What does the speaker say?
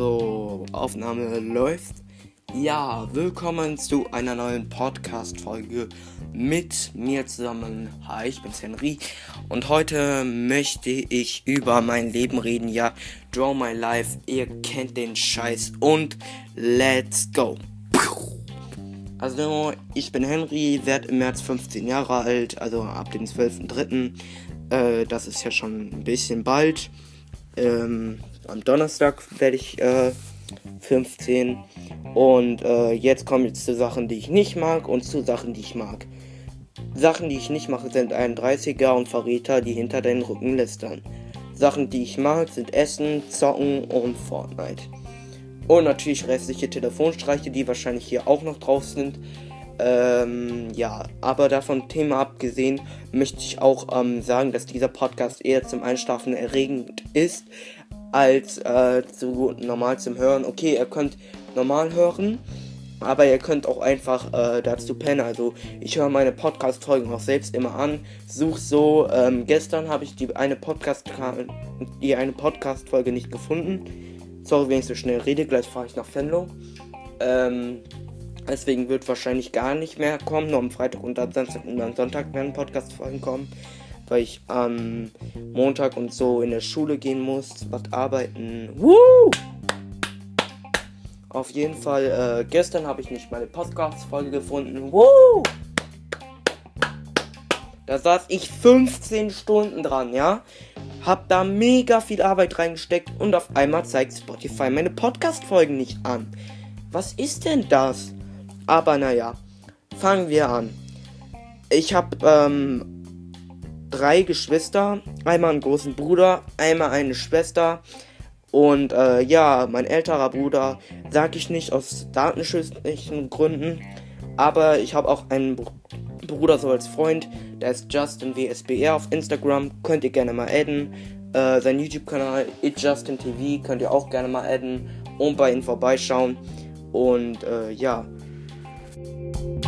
Aufnahme läuft. Ja, willkommen zu einer neuen Podcast-Folge mit mir zusammen. Hi, ich bin's Henry und heute möchte ich über mein Leben reden. Ja, Draw My Life, ihr kennt den Scheiß und let's go. Also, ich bin Henry, werde im März 15 Jahre alt, also ab dem 12.03. Äh, das ist ja schon ein bisschen bald. Ähm, am Donnerstag werde ich äh, 15. Und äh, jetzt kommen jetzt zu Sachen, die ich nicht mag und zu Sachen, die ich mag. Sachen, die ich nicht mache, sind 31er und Verräter, die hinter deinen Rücken lästern. Sachen, die ich mag, sind Essen, Zocken und Fortnite. Und natürlich restliche Telefonstreiche, die wahrscheinlich hier auch noch drauf sind. Ähm, ja, aber davon Thema abgesehen, möchte ich auch ähm, sagen, dass dieser Podcast eher zum Einschlafen erregend ist, als äh, zu normal zum Hören. Okay, ihr könnt normal hören, aber ihr könnt auch einfach äh, dazu pennen. Also ich höre meine Podcast-Folgen auch selbst immer an. Such so. Ähm, gestern habe ich die eine Podcast die eine Podcast-Folge nicht gefunden. Sorry, wenn ich so schnell rede. Gleich fahre ich nach Venlo. Ähm, Deswegen wird wahrscheinlich gar nicht mehr kommen. Nur am Freitag und am Samstag und am Sonntag werden Podcast-Folgen kommen. Weil ich am Montag und so in der Schule gehen muss, was arbeiten. Woo! Auf jeden Fall, äh, gestern habe ich nicht meine Podcast-Folge gefunden. Woo! Da saß ich 15 Stunden dran, ja? Hab da mega viel Arbeit reingesteckt und auf einmal zeigt Spotify meine Podcast-Folgen nicht an. Was ist denn das? Aber naja, fangen wir an. Ich habe ähm, drei Geschwister, einmal einen großen Bruder, einmal eine Schwester. Und äh, ja, mein älterer Bruder sage ich nicht aus datenschutzlichen Gründen. Aber ich habe auch einen Bruder so als Freund, der ist Justin WSBR auf Instagram. Könnt ihr gerne mal adden. Äh, sein YouTube-Kanal ItJustinTV könnt ihr auch gerne mal adden und bei ihm vorbeischauen. Und äh, ja, Thank you.